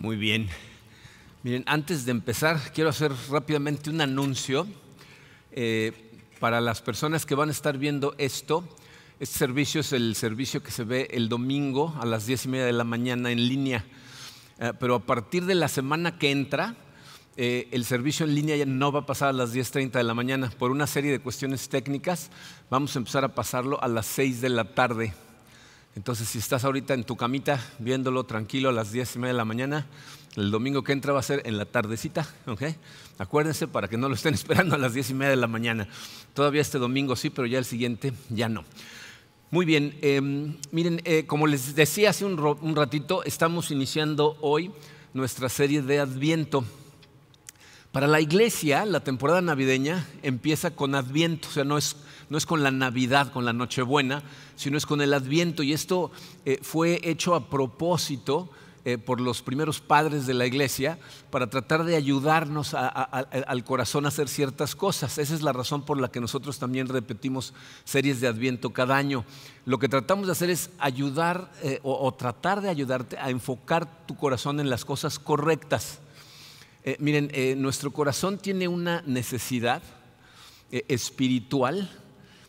Muy bien. Miren, antes de empezar, quiero hacer rápidamente un anuncio eh, para las personas que van a estar viendo esto. Este servicio es el servicio que se ve el domingo a las diez y media de la mañana en línea. Eh, pero a partir de la semana que entra, eh, el servicio en línea ya no va a pasar a las 10.30 de la mañana. Por una serie de cuestiones técnicas, vamos a empezar a pasarlo a las 6 de la tarde. Entonces, si estás ahorita en tu camita viéndolo tranquilo a las 10 y media de la mañana, el domingo que entra va a ser en la tardecita, ¿ok? Acuérdense para que no lo estén esperando a las 10 y media de la mañana. Todavía este domingo sí, pero ya el siguiente ya no. Muy bien, em, miren, eh, como les decía hace un, un ratito, estamos iniciando hoy nuestra serie de Adviento. Para la iglesia, la temporada navideña empieza con Adviento, o sea, no es, no es con la Navidad, con la Nochebuena, sino es con el Adviento. Y esto eh, fue hecho a propósito eh, por los primeros padres de la iglesia para tratar de ayudarnos al corazón a hacer ciertas cosas. Esa es la razón por la que nosotros también repetimos series de Adviento cada año. Lo que tratamos de hacer es ayudar eh, o tratar de ayudarte a enfocar tu corazón en las cosas correctas. Miren, nuestro corazón tiene una necesidad espiritual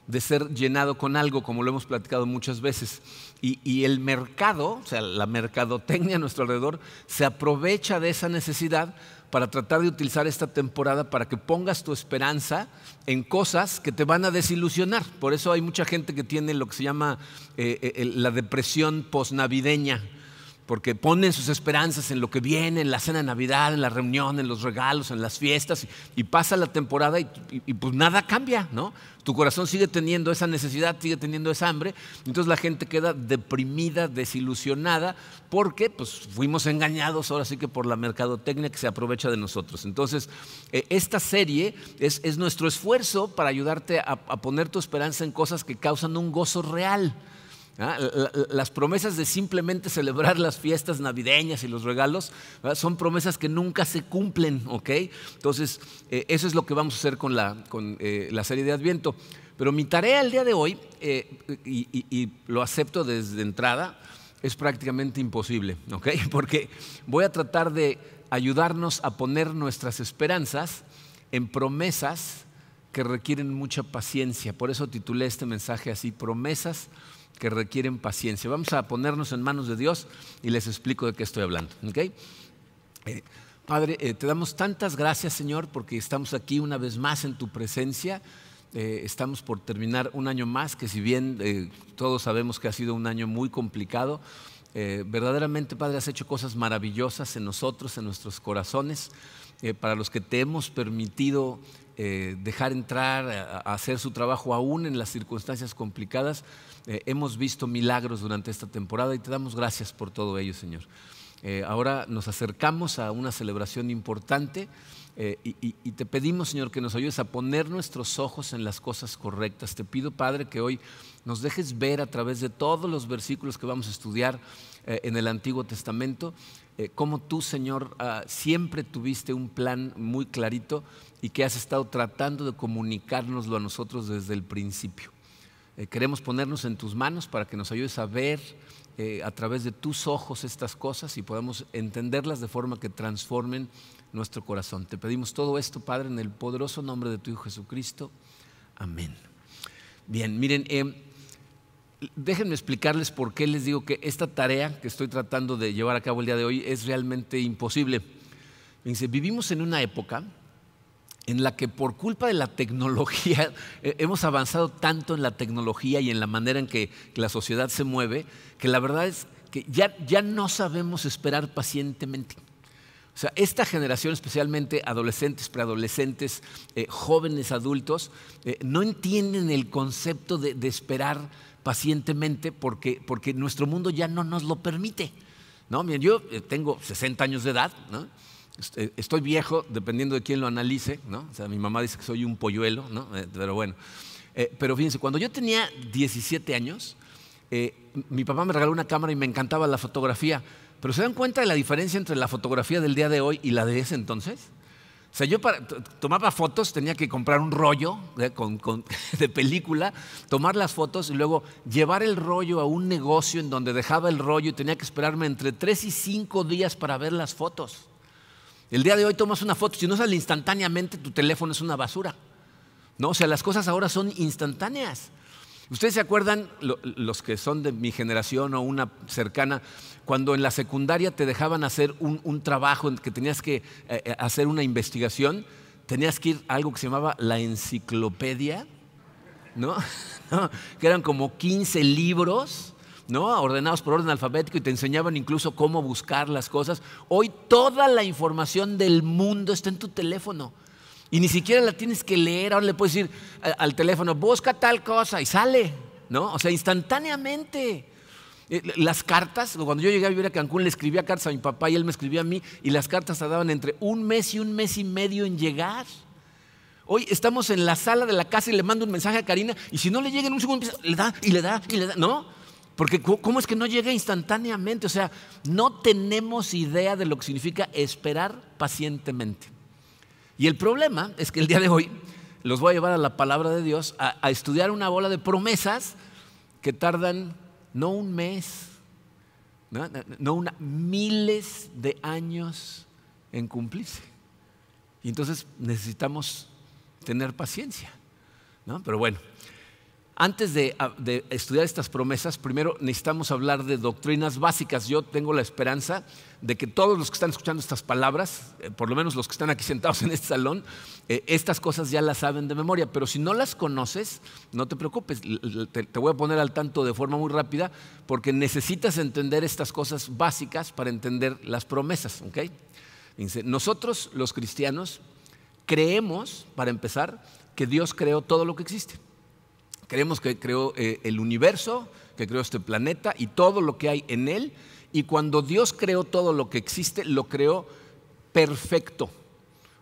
de ser llenado con algo, como lo hemos platicado muchas veces. Y, el mercado, o sea, la mercadotecnia a nuestro alrededor, se aprovecha de esa necesidad para tratar de utilizar esta temporada para que pongas tu esperanza en cosas que te van a desilusionar. Por eso hay mucha gente que tiene lo que se llama la depresión posnavideña porque ponen sus esperanzas en lo que viene, en la cena de Navidad, en la reunión, en los regalos, en las fiestas, y, pasa la temporada y, pues nada cambia, ¿no? Tu corazón sigue teniendo esa necesidad, sigue teniendo esa hambre, entonces la gente queda deprimida, desilusionada, porque pues fuimos engañados ahora sí que por la mercadotecnia que se aprovecha de nosotros. Entonces, eh, esta serie es, nuestro esfuerzo para ayudarte a poner tu esperanza en cosas que causan un gozo real. ¿Ah? Las promesas de simplemente celebrar las fiestas navideñas y los regalos son promesas que nunca se cumplen, ¿ok? Entonces, eh, eso es lo que vamos a hacer con la, con, eh, la serie de Adviento. Pero mi tarea el día de hoy, eh, y, y, lo acepto desde entrada, es prácticamente imposible, ¿ok? Porque voy a tratar de ayudarnos a poner nuestras esperanzas en promesas que requieren mucha paciencia. Por eso titulé este mensaje así, promesas que requieren paciencia. Vamos a ponernos en manos de Dios y les explico de qué estoy hablando. ¿okay? Eh, padre, eh, te damos tantas gracias, Señor, porque estamos aquí una vez más en tu presencia. Eh, estamos por terminar un año más, que si bien todos sabemos que ha sido un año muy complicado, verdaderamente, Padre, has hecho cosas maravillosas en nosotros, en nuestros corazones, para los que te hemos permitido dejar entrar a hacer su trabajo aún en las circunstancias complicadas. Eh, hemos visto milagros durante esta temporada y te damos gracias por todo ello, Señor. Eh, ahora nos acercamos a una celebración importante eh, y, te pedimos, Señor, que nos ayudes a poner nuestros ojos en las cosas correctas. Te pido, Padre, que hoy nos dejes ver a través de todos los versículos que vamos a estudiar en el Antiguo Testamento, cómo tú, Señor, ah, siempre tuviste un plan muy clarito y que has estado tratando de comunicárnoslo a nosotros desde el principio. Eh, queremos ponernos en tus manos para que nos ayudes a ver eh, a través de tus ojos estas cosas y podamos entenderlas de forma que transformen nuestro corazón. Te pedimos todo esto, Padre, en el poderoso nombre de tu Hijo Jesucristo. Amén. Bien, miren, eh, déjenme explicarles por qué les digo que esta tarea que estoy tratando de llevar a cabo el día de hoy es realmente imposible. vivimos en una época en la que por culpa de la tecnología, eh, hemos avanzado tanto en la tecnología y en la manera en que, la sociedad se mueve, que la verdad es que ya, ya no sabemos esperar pacientemente. O sea, esta generación, especialmente adolescentes, preadolescentes, eh, jóvenes adultos, eh, no entienden el concepto de, esperar pacientemente porque, porque, nuestro mundo ya no nos lo permite. ¿no? yo tengo 60 años de edad, ¿no? Este, estoy viejo, dependiendo de quién lo analice, ¿no? O sea, mi mamá dice que soy un polluelo, ¿no? Eh, pero bueno. Eh, pero fíjense, cuando yo tenía 17 años, eh, mi papá me regaló una cámara y me encantaba la fotografía. Pero ¿se dan cuenta de la diferencia entre la fotografía del día de hoy y la de ese entonces? O sea, yo para, tomaba fotos, tenía que comprar un rollo de, de película, tomar las fotos y luego llevar el rollo a un negocio en donde dejaba el rollo y tenía que esperarme entre tres y cinco días para ver las fotos. El día de hoy tomas una foto, si no sale instantáneamente, tu teléfono es una basura. ¿no? O sea, las cosas ahora son instantáneas. ¿Ustedes se acuerdan, los que son de mi generación o una cercana, cuando en la secundaria te dejaban hacer un, trabajo en que tenías que eh, eh, hacer una investigación? Tenías que ir a algo que se llamaba la enciclopedia, ¿no? que eran como 15 libros. ¿No? ordenados por orden alfabético y te enseñaban incluso cómo buscar las cosas. Hoy toda la información del mundo está en tu teléfono. Y ni siquiera la tienes que leer, ahora le puedes decir al teléfono, busca tal cosa y sale, ¿no? O sea, instantáneamente. Eh, las cartas, cuando yo llegué a vivir a Cancún, le escribía cartas a mi papá y él me escribía a mí, y las cartas tardaban entre un mes y un mes y medio en llegar. Hoy estamos en la sala de la casa y le mando un mensaje a Karina, y si no le llega en un segundo, le da y le da y le da, ¿no? Porque ¿cómo es que no llega instantáneamente? O sea, no tenemos idea de lo que significa esperar pacientemente. Y el problema es que el día de hoy los voy a llevar a la palabra de Dios a, estudiar una bola de promesas que tardan no un mes, no, una, miles de años en cumplirse. Y entonces necesitamos tener paciencia. ¿no? Pero bueno, antes de, estudiar estas promesas, primero necesitamos hablar de doctrinas básicas. Yo tengo la esperanza de que todos los que están escuchando estas palabras, eh, por lo menos los que están aquí sentados en este salón, eh, estas cosas ya las saben de memoria. Pero si no las conoces, no te preocupes. Te, voy a poner al tanto de forma muy rápida porque necesitas entender estas cosas básicas para entender las promesas. nosotros los cristianos creemos, para empezar, que Dios creó todo lo que existe. Creemos que creó eh, el universo, que creó este planeta y todo lo que hay en él. Y cuando Dios creó todo lo que existe, lo creó perfecto.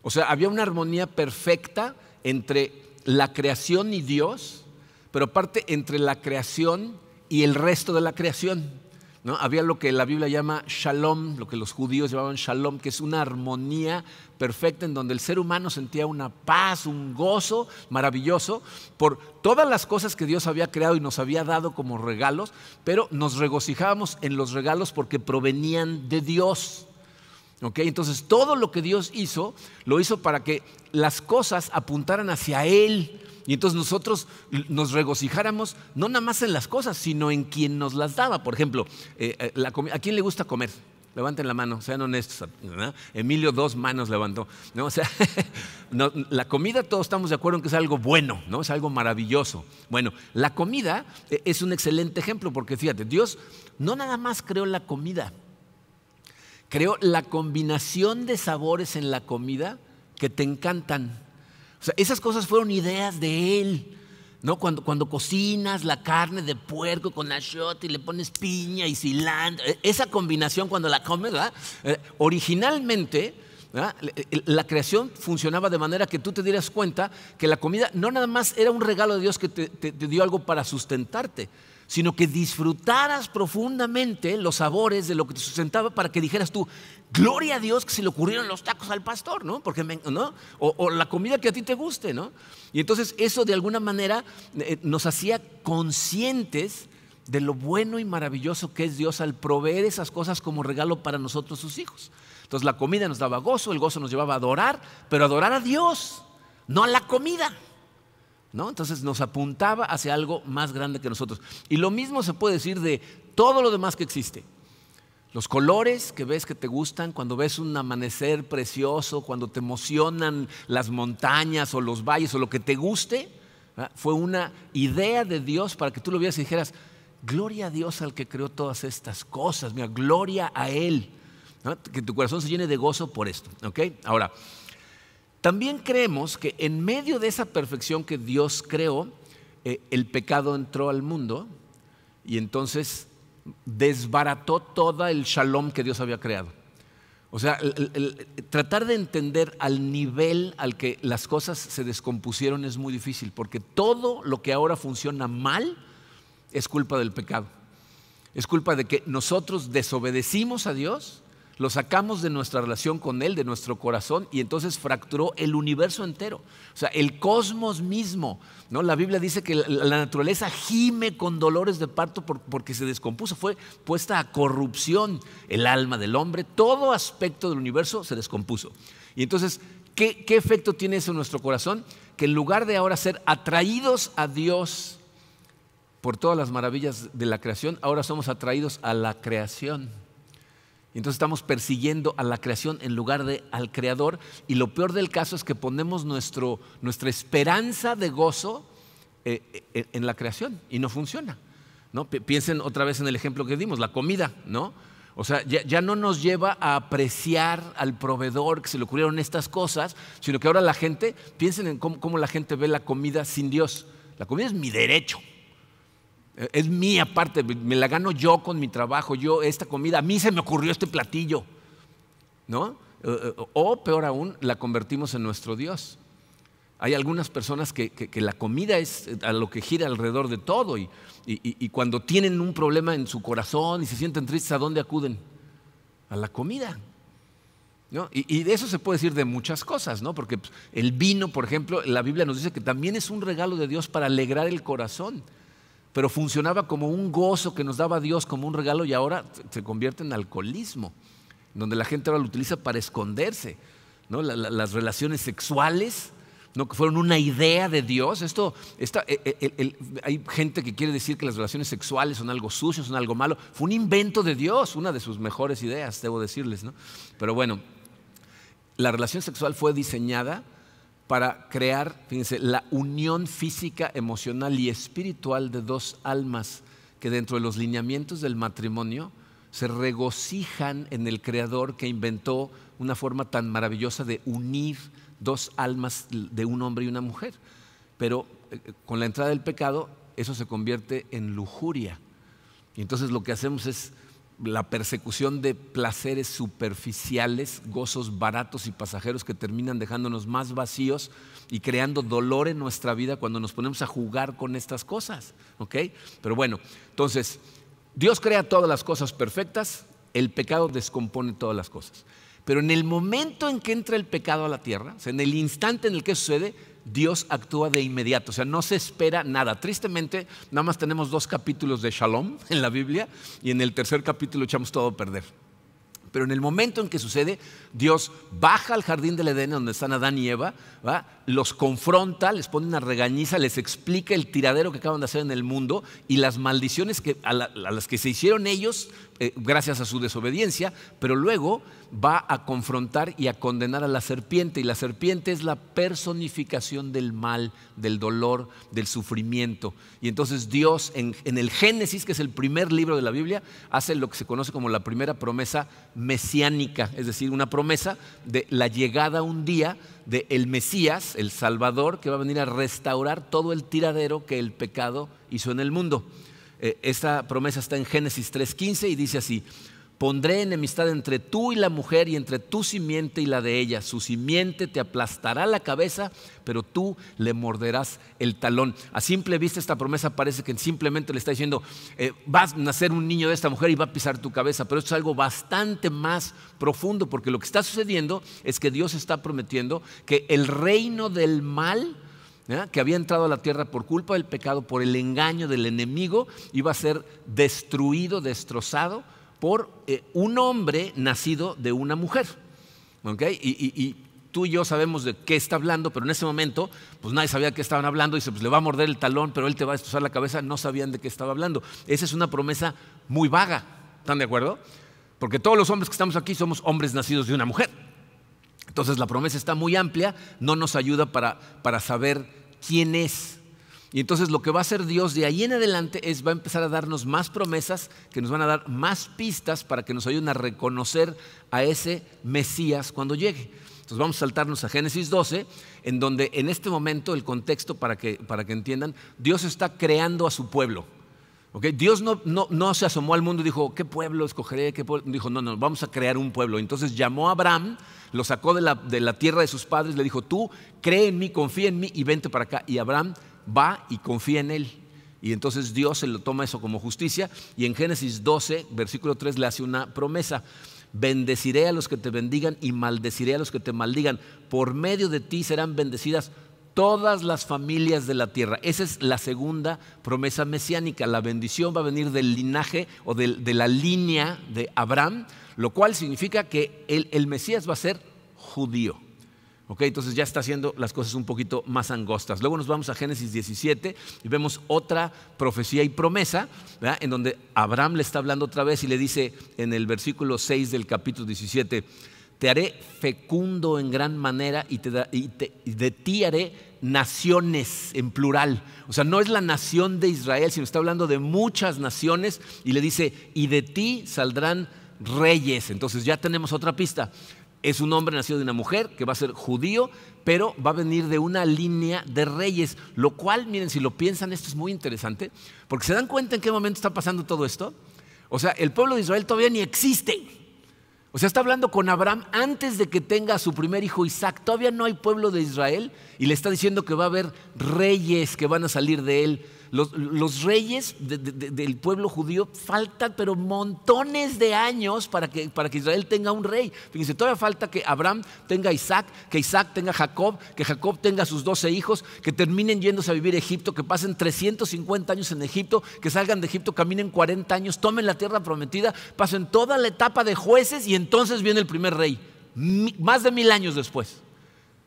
O sea, había una armonía perfecta entre la creación y Dios, pero aparte entre la creación y el resto de la creación. Había lo que la Biblia llama shalom, lo que los judíos llamaban shalom, que es una armonía perfecta en donde el ser humano sentía una paz, un gozo maravilloso por todas las cosas que Dios había creado y nos había dado como regalos, pero nos regocijábamos en los regalos porque provenían de Dios. Entonces todo lo que Dios hizo, lo hizo para que las cosas apuntaran hacia Él. Y entonces nosotros nos regocijáramos no nada más en las cosas, sino en quien nos las daba. Por ejemplo, eh, eh, ¿a quién le gusta comer? Levanten la mano, sean honestos. Emilio dos manos levantó. ¿no? O sea, la comida todos estamos de acuerdo en que es algo bueno, ¿no? es algo maravilloso. Bueno, la comida eh, es un excelente ejemplo porque fíjate, Dios no nada más creó la comida, creó la combinación de sabores en la comida que te encantan. O sea, esas cosas fueron ideas de él. ¿no? Cuando, cuando cocinas la carne de puerco con achiote y le pones piña y cilantro, e, esa combinación cuando la comes, eh, originalmente la creación funcionaba de manera que tú te dieras cuenta que la comida no nada más era un regalo de Dios que te dio algo para sustentarte, sino que disfrutaras profundamente los sabores de lo que te sustentaba para que dijeras tú, gloria a Dios que se le ocurrieron los tacos al pastor, ¿no? Porque ¿no? O, la comida que a ti te guste, ¿no? Y entonces eso de alguna manera eh, nos hacía conscientes de lo bueno y maravilloso que es Dios al proveer esas cosas como regalo para nosotros sus hijos. Entonces la comida nos daba gozo, el gozo nos llevaba a adorar, pero adorar a Dios, no a la comida. Entonces nos apuntaba hacia algo más grande que nosotros. Y lo mismo se puede decir de todo lo demás que existe. Los colores que ves que te gustan, cuando ves un amanecer precioso, cuando te emocionan las montañas o los valles o lo que te guste, fue una idea de Dios para que tú lo vieras y dijeras, gloria a Dios al que creó todas estas cosas, gloria a Él. Que tu corazón se llene de gozo por esto. Ahora, también creemos que en medio de esa perfección que Dios creó, eh, el pecado entró al mundo y entonces desbarató todo el shalom que Dios había creado. O sea, tratar de entender al nivel al que las cosas se descompusieron es muy difícil, porque todo lo que ahora funciona mal es culpa del pecado. Es culpa de que nosotros desobedecimos a Dios lo sacamos de nuestra relación con Él, de nuestro corazón, y entonces fracturó el universo entero. O sea, el cosmos mismo. ¿no? La Biblia dice que la naturaleza gime con dolores de parto porque se descompuso, fue puesta a corrupción el alma del hombre, todo aspecto del universo se descompuso. Y entonces, ¿qué, qué efecto tiene eso en nuestro corazón? Que en lugar de ahora ser atraídos a Dios por todas las maravillas de la creación, ahora somos atraídos a la creación. Entonces estamos persiguiendo a la creación en lugar de al creador. Y lo peor del caso es que ponemos nuestro, nuestra esperanza de gozo eh, eh, en la creación y no funciona. ¿no? Piensen otra vez en el ejemplo que dimos, la comida, ¿no? O sea, ya, no nos lleva a apreciar al proveedor que se le ocurrieron estas cosas, sino que ahora la gente, piensen en cómo la gente ve la comida sin Dios. La comida es mi derecho. Es mía parte, me la gano yo con mi trabajo, yo esta comida, a mí se me ocurrió este platillo, ¿no? Eh, eh, o peor aún, la convertimos en nuestro Dios. Hay algunas personas que, la comida es a lo que gira alrededor de todo y, cuando tienen un problema en su corazón y se sienten tristes, ¿a dónde acuden? A la comida. ¿no? Y, de eso se puede decir de muchas cosas, ¿no? porque pues, el vino, por ejemplo, la Biblia nos dice que también es un regalo de Dios para alegrar el corazón pero funcionaba como un gozo que nos daba Dios como un regalo y ahora se convierte en alcoholismo, donde la gente ahora lo utiliza para esconderse. ¿no? las relaciones sexuales, ¿no? que fueron una idea de Dios. Esto, e, e, hay gente que quiere decir que las relaciones sexuales son algo sucio, son algo malo. Fue un invento de Dios, una de sus mejores ideas, debo decirles. ¿no? Pero bueno, la relación sexual fue diseñada para crear, fíjense, la unión física, emocional y espiritual de dos almas que dentro de los lineamientos del matrimonio se regocijan en el Creador que inventó una forma tan maravillosa de unir dos almas de un hombre y una mujer. Pero eh, con la entrada del pecado, eso se convierte en lujuria. Y entonces lo que hacemos es la persecución de placeres superficiales, gozos baratos y pasajeros que terminan dejándonos más vacíos y creando dolor en nuestra vida cuando nos ponemos a jugar con estas cosas. ¿Ok? Pero bueno, entonces, Dios crea todas las cosas perfectas, el pecado descompone todas las cosas. Pero en el momento en que entra el pecado a la tierra, o sea, en el instante en el que sucede, Dios actúa de inmediato, o sea, no se espera nada. Tristemente, nada más tenemos dos capítulos de Shalom en la Biblia y en el tercer capítulo echamos todo a perder. Pero en el momento en que sucede, Dios baja al jardín del Edén, donde están Adán y Eva, los confronta, les pone una regañiza, les explica el tiradero que acaban de hacer en el mundo y las maldiciones que, a, las que se hicieron ellos eh, gracias a su desobediencia, pero luego va a confrontar y a condenar a la serpiente. Y la serpiente es la personificación del mal, del dolor, del sufrimiento. Y entonces Dios en, en el Génesis, que es el primer libro de la Biblia, hace lo que se conoce como la primera promesa mesiánica, es decir, una promesa de la llegada un día del el Mesías, el Salvador, que va a venir a restaurar todo el tiradero que el pecado hizo en el mundo. Eh, esta promesa está en Génesis 3.15 y dice así, pondré enemistad entre tú y la mujer y entre tu simiente y la de ella. Su simiente te aplastará la cabeza, pero tú le morderás el talón. A simple vista esta promesa parece que simplemente le está diciendo, eh, vas a nacer un niño de esta mujer y va a pisar tu cabeza, pero esto es algo bastante más profundo, porque lo que está sucediendo es que Dios está prometiendo que el reino del mal, que había entrado a la tierra por culpa del pecado, por el engaño del enemigo, iba a ser destruido, destrozado por eh, un hombre nacido de una mujer. Y, tú y yo sabemos de qué está hablando, pero en ese momento, pues nadie sabía de qué estaban hablando. Dice, pues le va a morder el talón, pero él te va a destrozar la cabeza. No sabían de qué estaba hablando. Esa es una promesa muy vaga. ¿Están de acuerdo? Porque todos los hombres que estamos aquí somos hombres nacidos de una mujer. Entonces la promesa está muy amplia, no nos ayuda para, para saber quién es. Y entonces lo que va a hacer Dios de ahí en adelante es va a empezar a darnos más promesas que nos van a dar más pistas para que nos ayuden a reconocer a ese Mesías cuando llegue. Entonces vamos a saltarnos a Génesis 12, en donde en este momento el contexto para que, para que entiendan, Dios está creando a su pueblo. Dios no, no, se asomó al mundo y dijo, ¿qué pueblo escogeré? ¿Qué Dijo, no, no, vamos a crear un pueblo. Entonces llamó a Abraham, lo sacó de la, de la tierra de sus padres, le dijo, tú cree en mí, confía en mí y vente para acá. Y Abraham va y confía en él. Y entonces Dios se lo toma eso como justicia y en Génesis 12, versículo 3 le hace una promesa. Bendeciré a los que te bendigan y maldeciré a los que te maldigan. Por medio de ti serán bendecidas todas las familias de la tierra. Esa es la segunda promesa mesiánica. La bendición va a venir del linaje o de, la línea de Abraham, lo cual significa que el Mesías va a ser judío entonces ya está haciendo las cosas un poquito más angostas. Luego nos vamos a Génesis 17 y vemos otra profecía y promesa, en donde Abraham le está hablando otra vez y le dice en el versículo 6 del capítulo 17, te haré fecundo en gran manera y, de ti haré naciones en plural. O sea, no es la nación de Israel, sino está hablando de muchas naciones y le dice, y de ti saldrán reyes. Entonces ya tenemos otra pista. Es un hombre nacido de una mujer que va a ser judío, pero va a venir de una línea de reyes, lo cual, miren, si lo piensan, esto es muy interesante, porque se dan cuenta en qué momento está pasando todo esto. O sea, el pueblo de Israel todavía ni existe. O sea, está hablando con Abraham antes de que tenga a su primer hijo Isaac. Todavía no hay pueblo de Israel y le está diciendo que va a haber reyes que van a salir de él. Los, reyes del pueblo judío faltan, pero montones de años para que, para que Israel tenga un rey. Fíjense, todavía falta que Abraham tenga Isaac, que Isaac tenga Jacob, que Jacob tenga sus doce hijos, que terminen yéndose a vivir a Egipto, que pasen 350 años en Egipto, que salgan de Egipto, caminen 40 años, tomen la tierra prometida, pasen toda la etapa de jueces y entonces viene el primer rey, más de mil años después.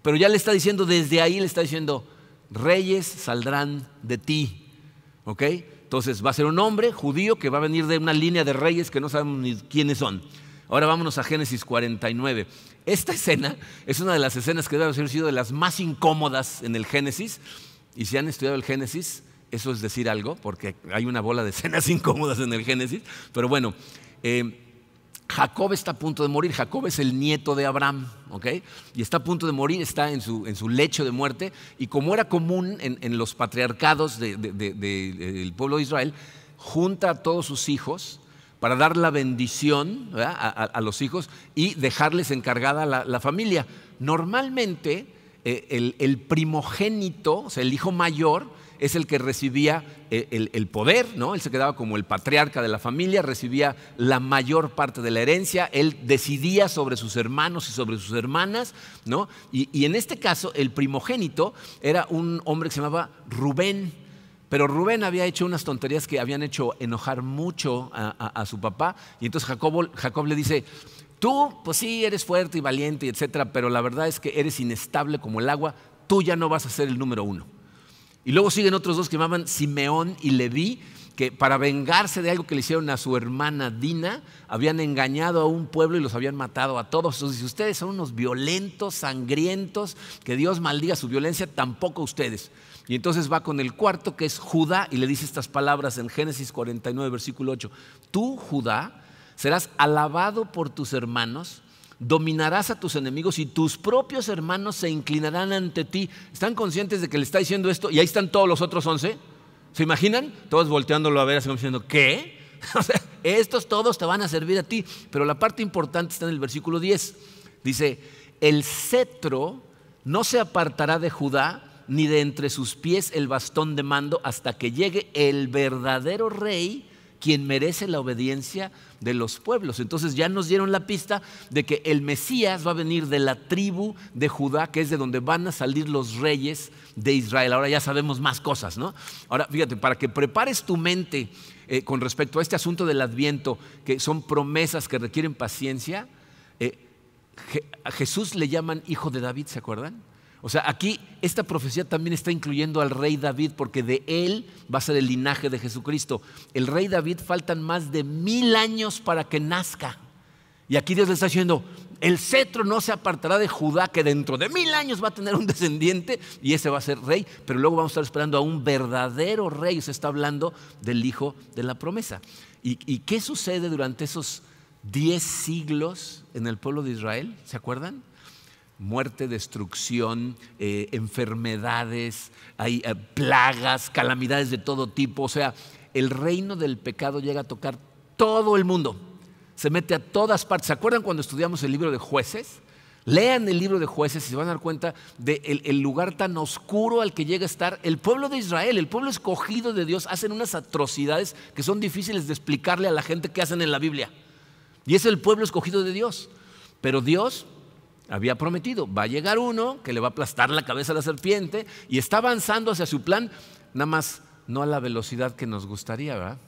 Pero ya le está diciendo, desde ahí le está diciendo, reyes saldrán de ti. ¿Ok? Entonces va a ser un hombre judío que va a venir de una línea de reyes que no sabemos ni quiénes son. Ahora vámonos a Génesis 49. Esta escena es una de las escenas que debe haber sido de las más incómodas en el Génesis. Y si han estudiado el Génesis, eso es decir algo, porque hay una bola de escenas incómodas en el Génesis. Pero bueno, eh, Jacob está a punto de morir. Jacob es el nieto de Abraham, ¿ok? Y está a punto de morir, está en su, en su lecho de muerte. Y como era común en, los patriarcados del pueblo de Israel, junta a todos sus hijos para dar la bendición a, los hijos y dejarles encargada la, la familia. Normalmente eh, el, el primogénito, o sea, el hijo mayor, es el que recibía eh, el, poder, ¿no? Él se quedaba como el patriarca de la familia, recibía la mayor parte de la herencia, él decidía sobre sus hermanos y sobre sus hermanas, ¿no? Y, en este caso, el primogénito era un hombre que se llamaba Rubén. Pero Rubén había hecho unas tonterías que habían hecho enojar mucho a, su papá. Y entonces Jacob, Jacob le dice, tú, pues sí, eres fuerte y valiente, etcétera, pero la verdad es que eres inestable como el agua, tú ya no vas a ser el número uno. Y luego siguen otros dos que llamaban Simeón y Leví, que para vengarse de algo que le hicieron a su hermana Dina, habían engañado a un pueblo y los habían matado a todos. Entonces, si ustedes son unos violentos, sangrientos, que Dios maldiga su violencia, tampoco ustedes. Y entonces va con el cuarto, que es Judá, y le dice estas palabras en Génesis 49, versículo 8. Tú, Judá, serás alabado por tus hermanos dominarás a tus enemigos y tus propios hermanos se inclinarán ante ti. ¿Están conscientes de que le está diciendo esto? Y ahí están todos los otros once. ¿Se imaginan? Todos volteándolo a ver, así como diciendo, ¿qué? O sea, estos todos te van a servir a ti. Pero la parte importante está en el versículo 10. Dice, el cetro no se apartará de Judá, ni de entre sus pies el bastón de mando, hasta que llegue el verdadero rey quien merece la obediencia de los pueblos. Entonces ya nos dieron la pista de que el Mesías va a venir de la tribu de Judá, que es de donde van a salir los reyes de Israel. Ahora ya sabemos más cosas, ¿no? Ahora fíjate, para que prepares tu mente eh, con respecto a este asunto del adviento, que son promesas que requieren paciencia, eh, a Jesús le llaman hijo de David, ¿se acuerdan? O sea, aquí esta profecía también está incluyendo al rey David, porque de él va a ser el linaje de Jesucristo. El rey David faltan más de mil años para que nazca. Y aquí Dios le está diciendo, el cetro no se apartará de Judá, que dentro de mil años va a tener un descendiente y ese va a ser rey, pero luego vamos a estar esperando a un verdadero rey. Se está hablando del hijo de la promesa. ¿Y, y qué sucede durante esos diez siglos en el pueblo de Israel? ¿Se acuerdan? Muerte, destrucción, eh, enfermedades, hay eh, plagas, calamidades de todo tipo. O sea, el reino del pecado llega a tocar todo el mundo. Se mete a todas partes. ¿Se acuerdan cuando estudiamos el libro de jueces? Lean el libro de jueces y se van a dar cuenta del el lugar tan oscuro al que llega a estar el pueblo de Israel, el pueblo escogido de Dios, hacen unas atrocidades que son difíciles de explicarle a la gente que hacen en la Biblia. Y es el pueblo escogido de Dios. Pero Dios había prometido, va a llegar uno que le va a aplastar la cabeza a la serpiente y está avanzando hacia su plan, nada más no a la velocidad que nos gustaría, ¿verdad?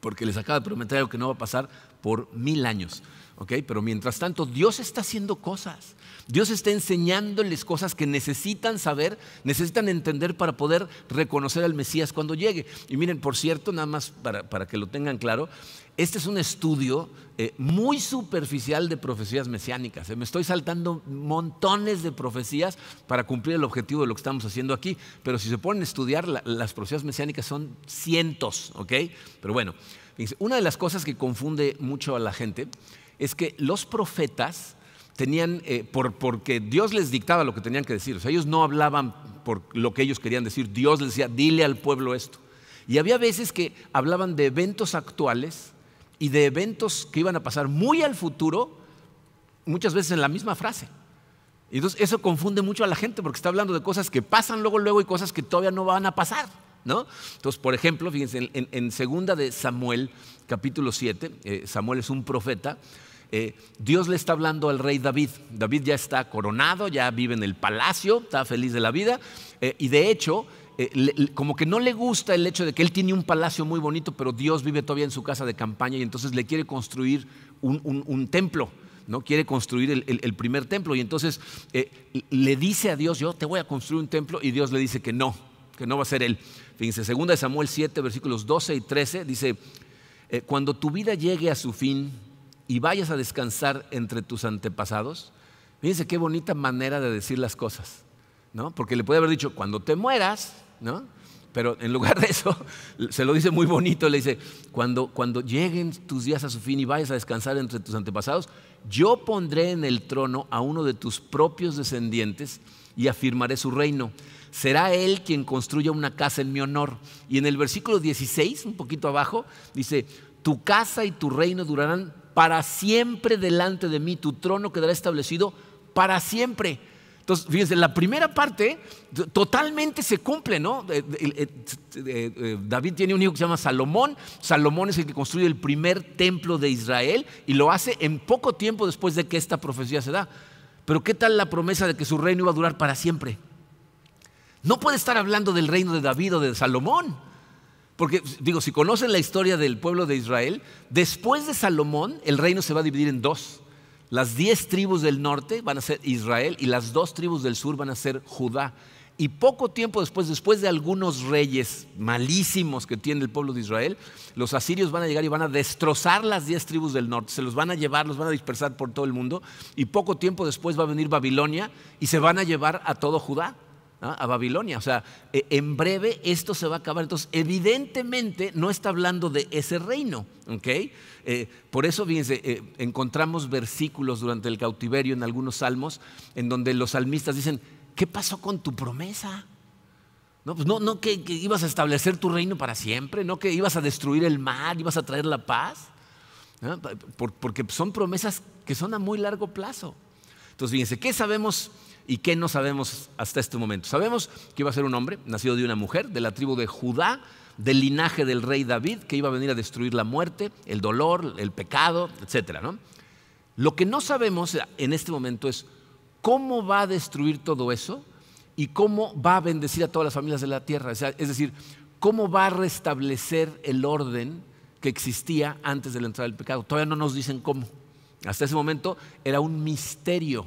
Porque les acaba de prometer algo que no va a pasar por mil años. ¿Ok? Pero mientras tanto, Dios está haciendo cosas. Dios está enseñándoles cosas que necesitan saber, necesitan entender para poder reconocer al Mesías cuando llegue. Y miren, por cierto, nada más para, que lo tengan claro, este es un estudio eh, muy superficial de profecías mesiánicas. Eh, me estoy saltando montones de profecías para cumplir el objetivo de lo que estamos haciendo aquí. Pero si se ponen a estudiar, las profecías mesiánicas son cientos, ¿ok? Pero bueno, una de las cosas que confunde mucho a la gente es que los profetas tenían, eh, porque Dios les dictaba lo que tenían que decir, o sea, ellos no hablaban por lo que ellos querían decir, Dios les decía, dile al pueblo esto. Y había veces que hablaban de eventos actuales y de eventos que iban a pasar muy al futuro, muchas veces en la misma frase. Y entonces eso confunde mucho a la gente porque está hablando de cosas que pasan luego, luego y cosas que todavía no van a pasar. ¿no? Entonces, por ejemplo, fíjense, en, segunda de Samuel, capítulo 7, eh, Samuel es un profeta, eh, Dios le está hablando al rey David. David ya está coronado, ya vive en el palacio, está feliz de la vida. Eh, y de hecho, eh, como que no le gusta el hecho de que él tiene un palacio muy bonito, pero Dios vive todavía en su casa de campaña y entonces le quiere construir un, templo. ¿no? Quiere construir el, primer templo y entonces le dice a Dios, yo te voy a construir un templo y Dios le dice que no, que no va a ser él. Fíjense, segunda de Samuel 7, versículos 12 y 13, dice, cuando tu vida llegue a su fin, y vayas a descansar entre tus antepasados. Fíjense qué bonita manera de decir las cosas, ¿no? Porque le puede haber dicho, cuando te mueras, ¿no? Pero en lugar de eso, se lo dice muy bonito, le dice, cuando, cuando lleguen tus días a su fin y vayas a descansar entre tus antepasados, yo pondré en el trono a uno de tus propios descendientes y afirmaré su reino. Será él quien construya una casa en mi honor. Y en el versículo 16, un poquito abajo, dice, tu casa y tu reino durarán para siempre delante de mí, tu trono quedará establecido para siempre. Entonces, fíjense, la primera parte totalmente se cumple, ¿no? Eh, eh, eh, David tiene un hijo que se llama Salomón. Salomón es el que construye el primer templo de Israel y lo hace en poco tiempo después de que esta profecía se da. Pero ¿qué tal la promesa de que su reino iba a durar para siempre? No puede estar hablando del reino de David o de Salomón. Porque, digo, si conocen la historia del pueblo de Israel, después de Salomón el reino se va a dividir en dos. Las diez tribus del norte van a ser Israel y las dos tribus del sur van a ser Judá. Y poco tiempo después, después de algunos reyes malísimos que tiene el pueblo de Israel, los asirios van a llegar y van a destrozar las diez tribus del norte, se los van a llevar, los van a dispersar por todo el mundo. Y poco tiempo después va a venir Babilonia y se van a llevar a todo Judá a Babilonia. O sea, e, en breve esto se va a acabar. Entonces, evidentemente no está hablando de ese reino. Eh, por eso, fíjense, eh, encontramos versículos durante el cautiverio en algunos salmos en donde los salmistas dicen, ¿qué pasó con tu promesa? No, pues no, no que, ibas a establecer tu reino para siempre, no que ibas a destruir el mar, ibas a traer la paz, porque son promesas que son a muy largo plazo. Entonces, fíjense, ¿qué sabemos ¿Y qué no sabemos hasta este momento? Sabemos que iba a ser un hombre, nacido de una mujer, de la tribu de Judá, del linaje del rey David, que iba a venir a destruir la muerte, el dolor, el pecado, etc. Lo que no sabemos en este momento es cómo va a destruir todo eso y cómo va a bendecir a todas las familias de la tierra. Es decir, cómo va a restablecer el orden que existía antes de la entrada del pecado. Todavía no nos dicen cómo. Hasta ese momento era un misterio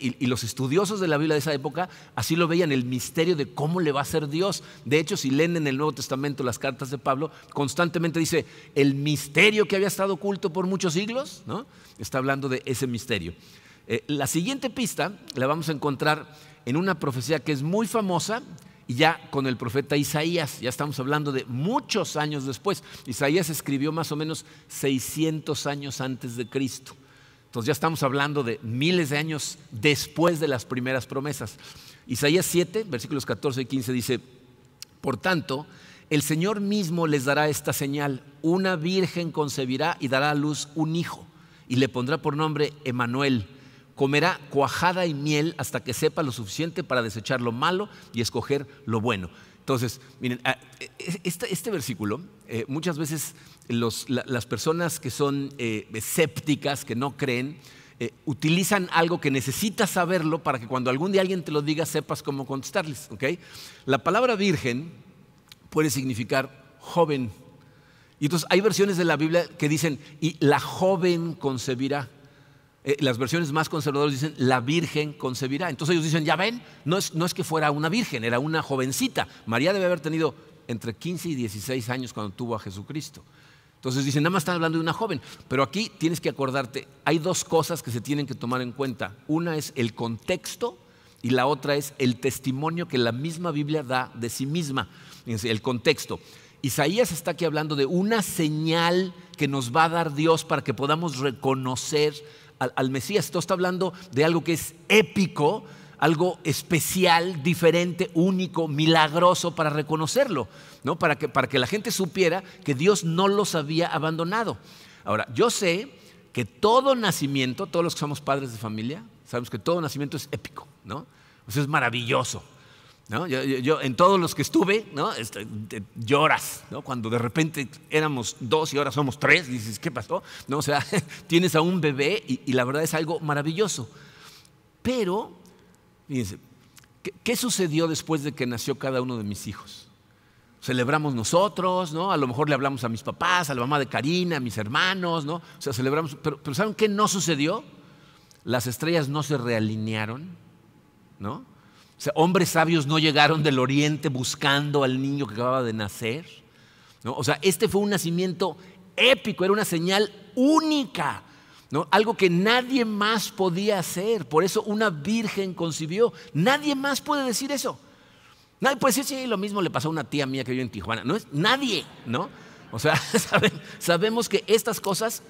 y, los estudiosos de la Biblia de esa época así lo veían, el misterio de cómo le va a ser Dios. De hecho, si leen en el Nuevo Testamento las cartas de Pablo, constantemente dice, el misterio que había estado oculto por muchos siglos, ¿no? está hablando de ese misterio. Eh, la siguiente pista la vamos a encontrar en una profecía que es muy famosa y ya con el profeta Isaías, ya estamos hablando de muchos años después. Isaías escribió más o menos 600 años antes de Cristo. Entonces ya estamos hablando de miles de años después de las primeras promesas. Isaías 7, versículos 14 y 15 dice, por tanto, el Señor mismo les dará esta señal, una virgen concebirá y dará a luz un hijo y le pondrá por nombre Emanuel. Comerá cuajada y miel hasta que sepa lo suficiente para desechar lo malo y escoger lo bueno. Entonces, miren, e, e, este, este, versículo eh, muchas veces las personas que son eh, escépticas, que no creen, eh, utilizan algo que necesitas saberlo para que cuando algún día alguien te lo diga sepas cómo contestarles. La palabra virgen puede significar joven. Y entonces hay versiones de la Biblia que dicen, y la joven concebirá. Eh, las versiones más conservadoras dicen, la virgen concebirá. Entonces ellos dicen, ya ven, no es, no es que fuera una virgen, era una jovencita. María debe haber tenido entre 15 y 16 años cuando tuvo a Jesucristo. Entonces dicen, nada más están hablando de una joven. Pero aquí tienes que acordarte, hay dos cosas que se tienen que tomar en cuenta. Una es el contexto y la otra es el testimonio que la misma Biblia da de sí misma. Fíjense, el contexto. Isaías está aquí hablando de una señal que nos va a dar Dios para que podamos reconocer al, Mesías. Esto está hablando de algo que es épico, algo especial, diferente, único, milagroso para reconocerlo, ¿no? para, que, para que la gente supiera que Dios no los había abandonado. Ahora, yo sé que todo nacimiento, todos los que somos padres de familia, sabemos que todo nacimiento es épico, ¿no? Es maravilloso. Yo, en todos los que estuve, ¿no? Este, lloras, ¿no? Cuando de repente éramos dos y ahora somos tres, dices, ¿qué pasó? ¿No? O sea, tienes a un bebé y, la verdad es algo maravilloso. Pero, fíjense, ¿qué, sucedió después de que nació cada uno de mis hijos? Celebramos nosotros, ¿no? A lo mejor le hablamos a mis papás, a la mamá de Karina, a mis hermanos, ¿no? O sea, celebramos, pero, pero ¿saben qué no sucedió? Las estrellas no se realinearon, ¿no? hombres sabios no llegaron del oriente buscando al niño que acababa de nacer. ¿no? O sea, este fue un nacimiento épico, era una señal única. Algo que nadie más podía hacer. Por eso una virgen concibió. Nadie más puede decir eso. Nadie puede decir, sí, lo mismo le pasó a una tía mía que vive en Tijuana. No es nadie, ¿no? O sea, sabemos que estas cosas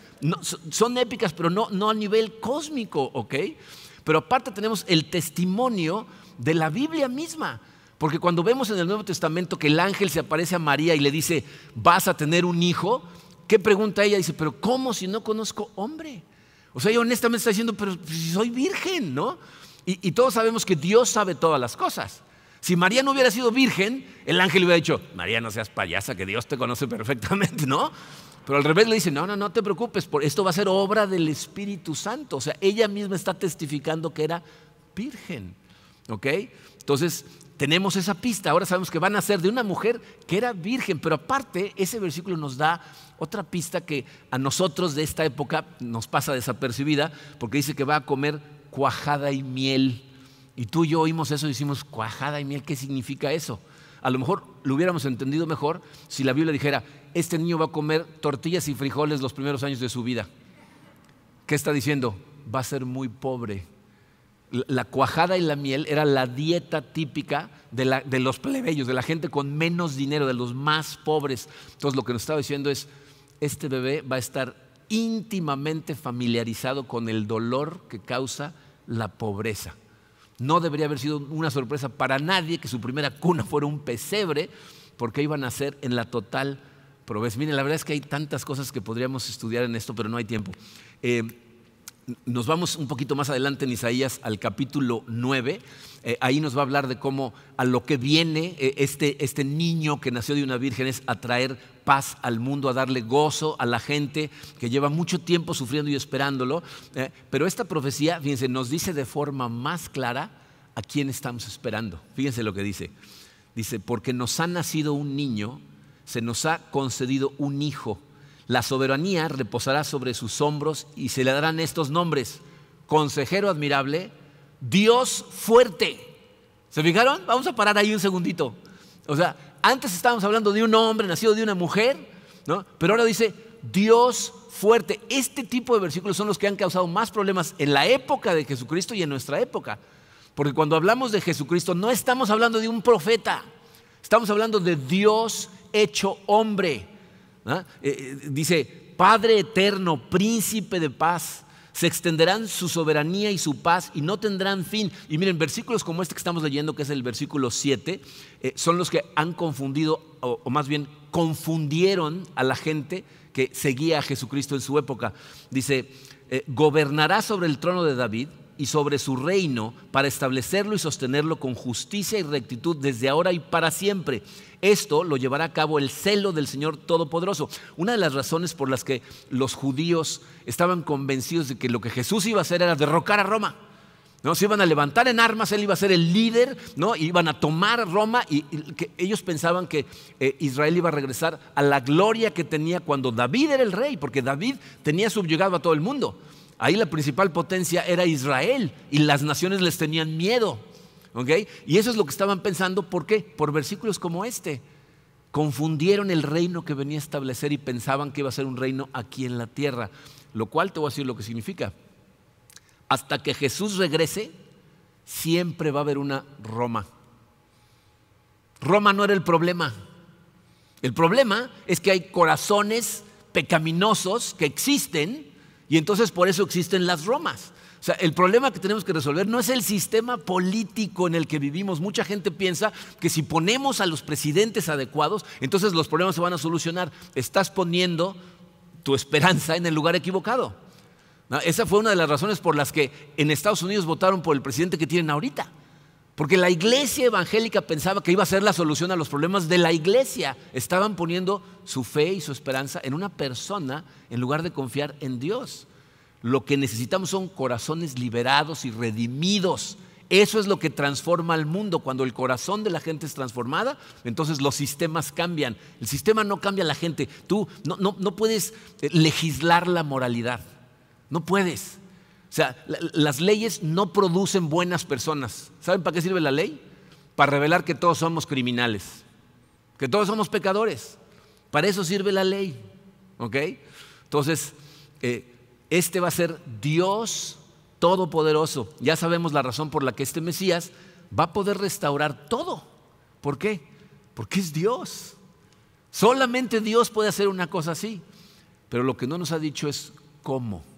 son épicas, pero no, no a nivel cósmico, ¿ok? Pero aparte tenemos el testimonio de la Biblia misma. Porque cuando vemos en el Nuevo Testamento que el ángel se aparece a María y le dice, vas a tener un hijo, ¿qué pregunta ella? Dice, pero ¿cómo si no conozco hombre? O sea, ella honestamente está diciendo, pero si soy virgen, ¿no? Y, todos sabemos que Dios sabe todas las cosas. Si María no hubiera sido virgen, el ángel hubiera dicho, María, no seas payasa, que Dios te conoce perfectamente, ¿no? Pero al revés le dice, no, no, no te preocupes, esto va a ser obra del Espíritu Santo. O sea, ella misma está testificando que era virgen. ¿Ok? Entonces, tenemos esa pista. Ahora sabemos que van a ser de una mujer que era virgen, pero aparte, ese versículo nos da otra pista que a nosotros de esta época nos pasa desapercibida, porque dice que va a comer cuajada y miel. Y tú y yo oímos eso y decimos, cuajada y miel, ¿qué significa eso? A lo mejor lo hubiéramos entendido mejor si la Biblia dijera, este niño va a comer tortillas y frijoles los primeros años de su vida. ¿Qué está diciendo? Va a ser muy pobre la cuajada y la miel era la dieta típica de, los plebeyos, de la gente con menos dinero, de los más pobres. Entonces lo que nos estaba diciendo es, este bebé va a estar íntimamente familiarizado con el dolor que causa la pobreza. No debería haber sido una sorpresa para nadie que su primera cuna fuera un pesebre, porque iban a ser en la total pobreza. Miren, la verdad es que hay tantas cosas que podríamos estudiar en esto, pero no hay tiempo. Eh, nos vamos un poquito más adelante en Isaías al capítulo 9. Eh, ahí nos va a hablar de cómo a lo que viene eh, este, este, niño que nació de una virgen es a traer paz al mundo, a darle gozo a la gente que lleva mucho tiempo sufriendo y esperándolo. Eh, pero esta profecía, fíjense, nos dice de forma más clara a quién estamos esperando. Fíjense lo que dice. Dice, porque nos ha nacido un niño, se nos ha concedido un hijo la soberanía reposará sobre sus hombros y se le darán estos nombres. Consejero admirable, Dios fuerte. ¿Se fijaron? Vamos a parar ahí un segundito. O sea, antes estábamos hablando de un hombre nacido de una mujer, ¿no? Pero ahora dice Dios fuerte. Este tipo de versículos son los que han causado más problemas en la época de Jesucristo y en nuestra época. Porque cuando hablamos de Jesucristo no estamos hablando de un profeta, estamos hablando de Dios hecho hombre. ¿Ah? Eh, eh, dice, Padre eterno, príncipe de paz, se extenderán su soberanía y su paz y no tendrán fin. Y miren, versículos como este que estamos leyendo, que es el versículo 7, eh, son los que han confundido, o, más bien confundieron a la gente que seguía a Jesucristo en su época. Dice, gobernará sobre el trono de David y sobre su reino para establecerlo y sostenerlo con justicia y rectitud desde ahora y para siempre. Esto lo llevará a cabo el celo del Señor Todopoderoso. Una de las razones por las que los judíos estaban convencidos de que lo que Jesús iba a hacer era derrocar a Roma. ¿no? Se iban a levantar en armas, él iba a ser el líder, ¿no? iban a tomar Roma y, ellos pensaban que eh, Israel iba a regresar a la gloria que tenía cuando David era el rey, porque David tenía subyugado a todo el mundo. Ahí la principal potencia era Israel y las naciones les tenían miedo. Y eso es lo que estaban pensando. ¿Por qué? Por versículos como este. Confundieron el reino que venía a establecer y pensaban que iba a ser un reino aquí en la tierra. Lo cual te voy a decir lo que significa. Hasta que Jesús regrese, siempre va a haber una Roma. Roma no era el problema. El problema es que hay corazones pecaminosos que existen y entonces por eso existen las Romas. O sea, el problema que tenemos que resolver no es el sistema político en el que vivimos. Mucha gente piensa que si ponemos a los presidentes adecuados, entonces los problemas se van a solucionar. Estás poniendo tu esperanza en el lugar equivocado. Esa fue una de las razones por las que en Estados Unidos votaron por el presidente que tienen ahorita. Porque la iglesia evangélica pensaba que iba a ser la solución a los problemas de la iglesia. Estaban poniendo su fe y su esperanza en una persona en lugar de confiar en Dios. Lo que necesitamos son corazones liberados y redimidos. Eso es lo que transforma al mundo. Cuando el corazón de la gente es transformada, entonces los sistemas cambian. El sistema no cambia a la gente. Tú no, no puedes eh, legislar la moralidad. No puedes. O sea, las leyes no producen buenas personas. ¿Saben para qué sirve la ley? Para revelar que todos somos criminales, que todos somos pecadores. Para eso sirve la ley. ¿Ok? Entonces, eh, este va a ser Dios todopoderoso. Ya sabemos la razón por la que este Mesías va a poder restaurar todo. ¿Por qué? Porque es Dios. Solamente Dios puede hacer una cosa así. Pero lo que no nos ha dicho es cómo.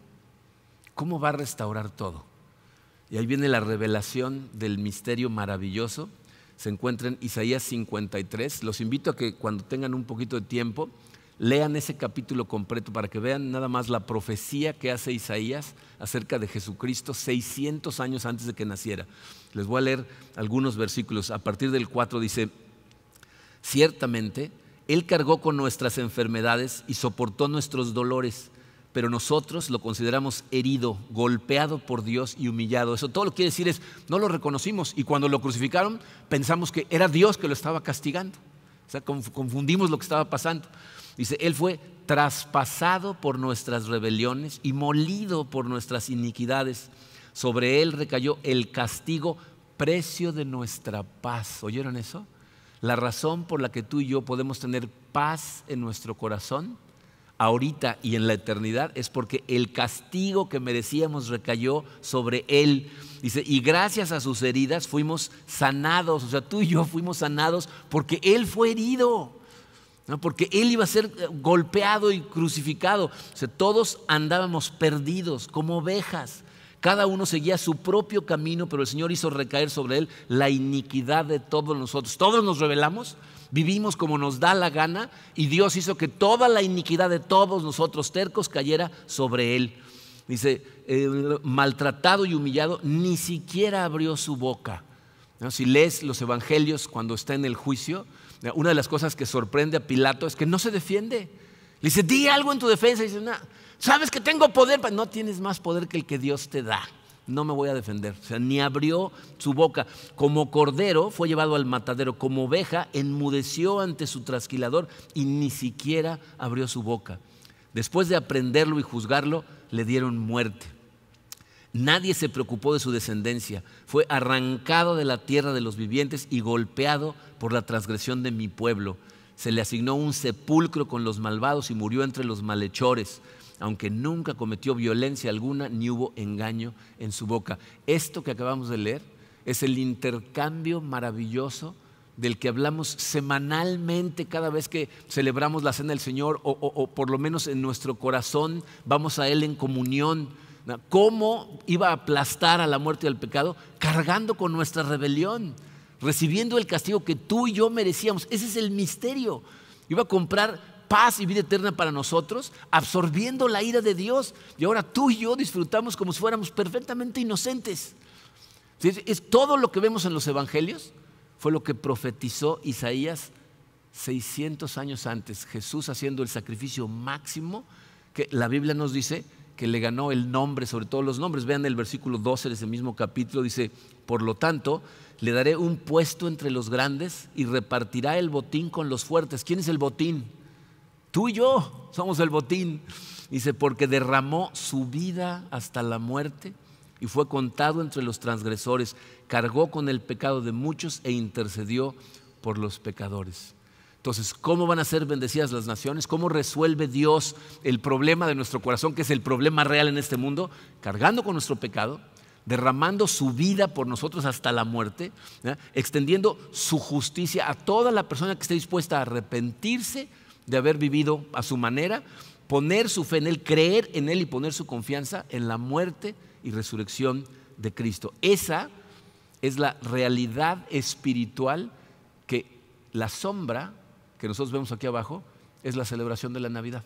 ¿Cómo va a restaurar todo? Y ahí viene la revelación del misterio maravilloso. Se encuentra en Isaías 53. Los invito a que cuando tengan un poquito de tiempo, Lean ese capítulo completo para que vean nada más la profecía que hace Isaías acerca de Jesucristo 600 años antes de que naciera. Les voy a leer algunos versículos. A partir del 4 dice, ciertamente, Él cargó con nuestras enfermedades y soportó nuestros dolores, pero nosotros lo consideramos herido, golpeado por Dios y humillado. Eso todo lo que quiere decir es, no lo reconocimos y cuando lo crucificaron pensamos que era Dios que lo estaba castigando. O sea, confundimos lo que estaba pasando. Dice, Él fue traspasado por nuestras rebeliones y molido por nuestras iniquidades. Sobre Él recayó el castigo, precio de nuestra paz. ¿Oyeron eso? La razón por la que tú y yo podemos tener paz en nuestro corazón, ahorita y en la eternidad, es porque el castigo que merecíamos recayó sobre Él. Dice, y gracias a sus heridas fuimos sanados. O sea, tú y yo fuimos sanados porque Él fue herido porque él iba a ser eh, golpeado y crucificado. todos andábamos perdidos como ovejas. Cada uno seguía su propio camino, pero el Señor hizo recaer sobre él la iniquidad de todos nosotros. Todos nos rebelamos, vivimos como nos da la gana y Dios hizo que toda la iniquidad de todos nosotros tercos cayera sobre él. Dice, maltratado y humillado, ni siquiera abrió su boca. Si lees los evangelios cuando está en el juicio, una de las cosas que sorprende a Pilato es que no se defiende. Le dice, di algo en tu defensa. Y dice, no, sabes que tengo poder, pero no tienes más poder que el que Dios te da. No me voy a defender. O sea, ni abrió su boca. Como cordero fue llevado al matadero. Como oveja enmudeció ante su trasquilador y ni siquiera abrió su boca. Después de aprenderlo y juzgarlo, le dieron muerte. Nadie se preocupó de su descendencia. Fue arrancado de la tierra de los vivientes y golpeado por la transgresión de mi pueblo. Se le asignó un sepulcro con los malvados y murió entre los malhechores, aunque nunca cometió violencia alguna ni hubo engaño en su boca. Esto que acabamos de leer es el intercambio maravilloso del que hablamos semanalmente cada vez que celebramos la cena del Señor o, o por lo menos en nuestro corazón vamos a Él en comunión ¿Cómo iba a aplastar a la muerte y al pecado? Cargando con nuestra rebelión, recibiendo el castigo que tú y yo merecíamos. Ese es el misterio. Iba a comprar paz y vida eterna para nosotros, absorbiendo la ira de Dios. Y ahora tú y yo disfrutamos como si fuéramos perfectamente inocentes. Es, todo lo que vemos en los evangelios fue lo que profetizó Isaías 600 años antes, Jesús haciendo el sacrificio máximo que la Biblia nos dice que le ganó el nombre sobre todos los nombres. Vean el versículo 12 de ese mismo capítulo, dice, por lo tanto, le daré un puesto entre los grandes y repartirá el botín con los fuertes. ¿Quién es el botín? Tú y yo somos el botín. Dice, porque derramó su vida hasta la muerte y fue contado entre los transgresores, cargó con el pecado de muchos e intercedió por los pecadores. Entonces, ¿cómo van a ser bendecidas las naciones? ¿Cómo resuelve Dios el problema de nuestro corazón, que es el problema real en este mundo? Cargando con nuestro pecado, derramando su vida por nosotros hasta la muerte, extendiendo su justicia a toda la persona que esté dispuesta a arrepentirse de haber vivido a su manera, poner su fe en Él, creer en Él y poner su confianza en la muerte y resurrección de Cristo. Esa es la realidad espiritual que la sombra que nosotros vemos aquí abajo es la celebración de la Navidad.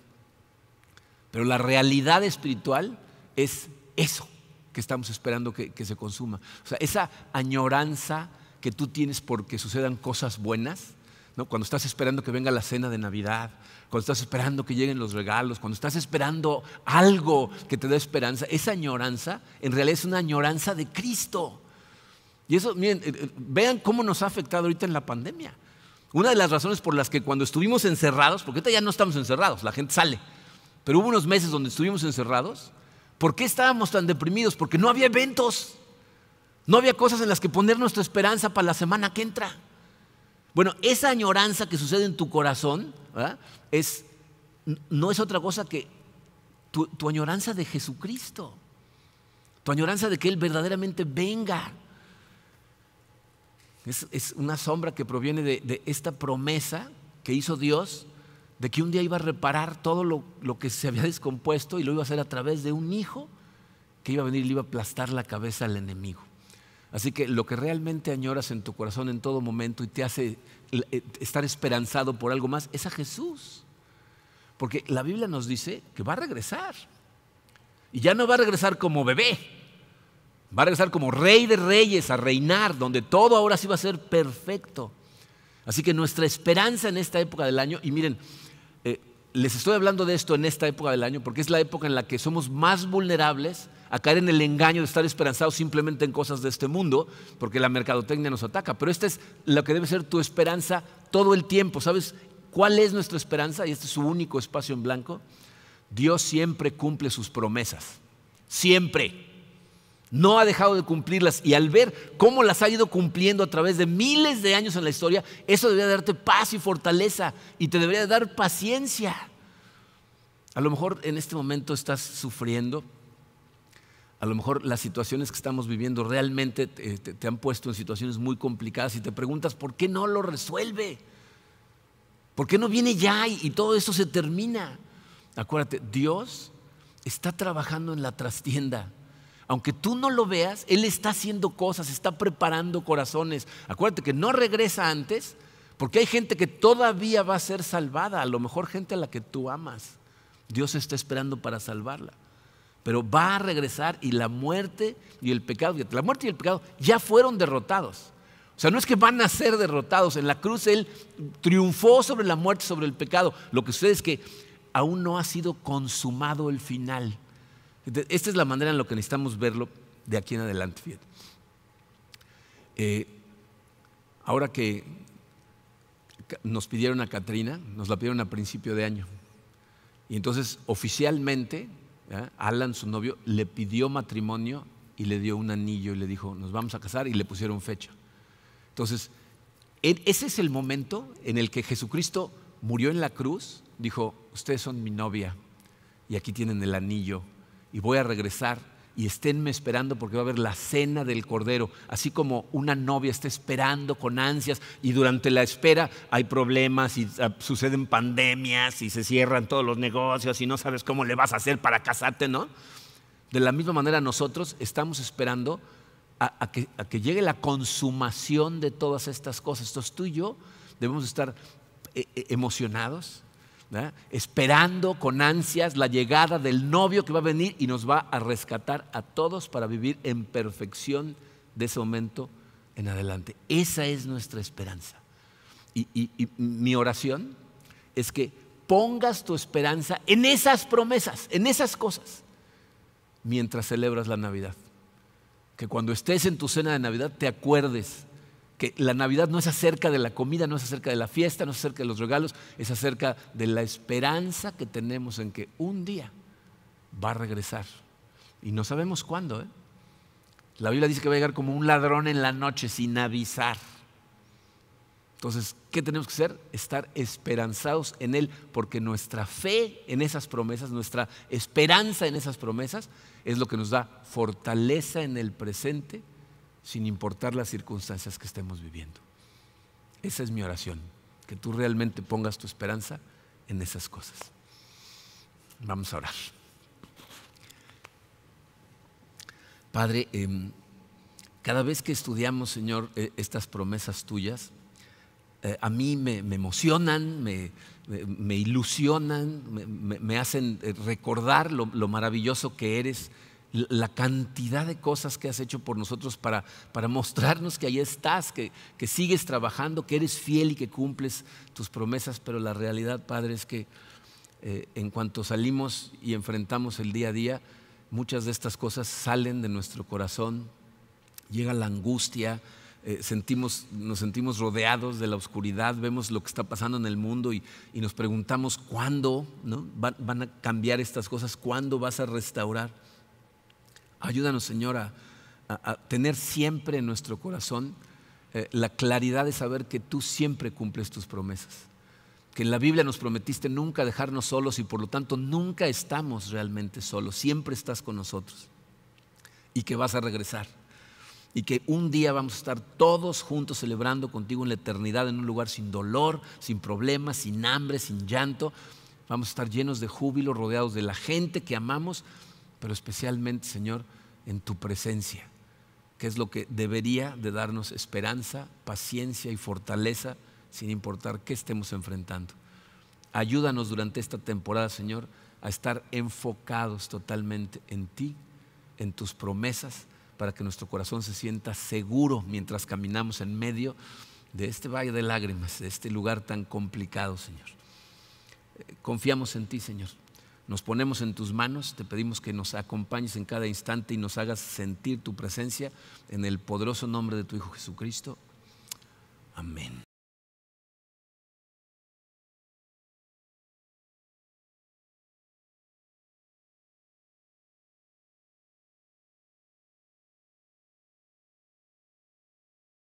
Pero la realidad espiritual es eso que estamos esperando que, se consuma. O sea, esa añoranza que tú tienes porque sucedan cosas buenas, cuando estás esperando que venga la cena de Navidad, cuando estás esperando que lleguen los regalos, cuando estás esperando algo que te dé esperanza, esa añoranza en realidad es una añoranza de Cristo. Y eso, miren, eh, eh, vean cómo nos ha afectado ahorita en la pandemia. Una de las razones por las que cuando estuvimos encerrados, porque ahorita ya no estamos encerrados, la gente sale, pero hubo unos meses donde estuvimos encerrados, ¿por qué estábamos tan deprimidos? Porque no había eventos, no había cosas en las que poner nuestra esperanza para la semana que entra. Bueno, esa añoranza que sucede en tu corazón es, no es otra cosa que tu, añoranza de Jesucristo, tu añoranza de que Él verdaderamente venga. Es, una sombra que proviene de, esta promesa que hizo Dios de que un día iba a reparar todo lo, lo, que se había descompuesto y lo iba a hacer a través de un hijo que iba a venir y le iba a aplastar la cabeza al enemigo. Así que lo que realmente añoras en tu corazón en todo momento y te hace eh, estar esperanzado por algo más es a Jesús. Porque la Biblia nos dice que va a regresar. Y ya no va a regresar como bebé. Va a regresar como rey de reyes, a reinar, donde todo ahora sí va a ser perfecto. Así que nuestra esperanza en esta época del año, y miren, eh, les estoy hablando de esto en esta época del año porque es la época en la que somos más vulnerables a caer en el engaño de estar esperanzados simplemente en cosas de este mundo, porque la mercadotecnia nos ataca. Pero esta es lo que debe ser tu esperanza todo el tiempo. ¿Sabes cuál es nuestra esperanza? Y este es su único espacio en blanco. Dios siempre cumple sus promesas. Siempre. No ha dejado de cumplirlas y al ver cómo las ha ido cumpliendo a través de miles de años en la historia, eso debería darte paz y fortaleza y te debería dar paciencia. A lo mejor en este momento estás sufriendo, a lo mejor las situaciones que estamos viviendo realmente te, han puesto en situaciones muy complicadas y te preguntas, ¿por qué no lo resuelve? ¿Por qué no viene ya y, y todo eso se termina? Acuérdate, Dios está trabajando en la trastienda. Aunque tú no lo veas, Él está haciendo cosas, está preparando corazones. Acuérdate que no regresa antes, porque hay gente que todavía va a ser salvada, a lo mejor gente a la que tú amas. Dios está esperando para salvarla pero va a regresar y la muerte y el pecado, la muerte y el pecado ya fueron derrotados. O sea, no es que van a ser derrotados. En la cruz Él triunfó sobre la muerte, sobre el pecado. Lo que sucede es que aún no ha sido consumado el final. Esta es la manera en la que necesitamos verlo de aquí en adelante. Eh, ahora que nos pidieron a Katrina, nos la pidieron a principio de año. Y entonces oficialmente Alan, su novio, le pidió matrimonio y le dio un anillo y le dijo, nos vamos a casar y le pusieron fecha. Entonces, ese es el momento en el que Jesucristo murió en la cruz, dijo, ustedes son mi novia y aquí tienen el anillo y voy a regresar y esténme esperando porque va a haber la cena del Cordero, así como una novia está esperando con ansias y durante la espera hay problemas y ah, suceden pandemias y se cierran todos los negocios y no sabes cómo le vas a hacer para casarte, ¿no? De la misma manera nosotros estamos esperando a, que, llegue la consumación de todas estas cosas. Entonces tú y yo debemos estar eh, esperando con ansias la llegada del novio que va a venir y nos va a rescatar a todos para vivir en perfección de ese momento en adelante. Esa es nuestra esperanza. Y, y mi oración es que pongas tu esperanza en esas promesas, en esas cosas, mientras celebras la Navidad. Que cuando estés en tu cena de Navidad te acuerdes que la Navidad no es acerca de la comida, no es acerca de la fiesta, no es acerca de los regalos, es acerca de la esperanza que tenemos en que un día va a regresar. Y no sabemos cuándo. ¿eh? La Biblia dice que va a llegar como un ladrón en la noche sin avisar. Entonces, ¿qué tenemos que hacer? Estar esperanzados en Él, porque nuestra fe en esas promesas, nuestra esperanza en esas promesas, es lo que nos da fortaleza en el presente sin importar las circunstancias que estemos viviendo. Esa es mi oración, que tú realmente pongas tu esperanza en esas cosas. Vamos a orar. Padre, em, cada vez que estudiamos, Señor, e, estas promesas tuyas, eh, a mí me, emocionan, me, ilusionan, me, hacen eh, recordar lo maravilloso que eres la cantidad de cosas que has hecho por nosotros para, para mostrarnos que ahí estás, que, que, sigues trabajando, que eres fiel y que cumples tus promesas, pero la realidad, Padre, es que eh, en cuanto salimos y enfrentamos el día a día, muchas de estas cosas salen de nuestro corazón, llega la angustia, eh, sentimos, nos sentimos rodeados de la oscuridad, vemos lo que está pasando en el mundo y, y nos preguntamos cuándo ¿no? van, van a cambiar estas cosas, cuándo vas a restaurar. Ayúdanos, Señor, a, tener siempre en nuestro corazón eh, la claridad de saber que tú siempre cumples tus promesas. Que en la Biblia nos prometiste nunca dejarnos solos y por lo tanto nunca estamos realmente solos, siempre estás con nosotros. Y que vas a regresar. Y que un día vamos a estar todos juntos celebrando contigo en la eternidad en un lugar sin dolor, sin problemas, sin hambre, sin llanto. Vamos a estar llenos de júbilo, rodeados de la gente que amamos pero especialmente, Señor, en tu presencia, que es lo que debería de darnos esperanza, paciencia y fortaleza, sin importar qué estemos enfrentando. Ayúdanos durante esta temporada, Señor, a estar enfocados totalmente en ti, en tus promesas, para que nuestro corazón se sienta seguro mientras caminamos en medio de este valle de lágrimas, de este lugar tan complicado, Señor. Eh, confiamos en ti, Señor. Nos ponemos en tus manos, te pedimos que nos acompañes en cada instante y nos hagas sentir tu presencia en el poderoso nombre de tu Hijo Jesucristo. Amén.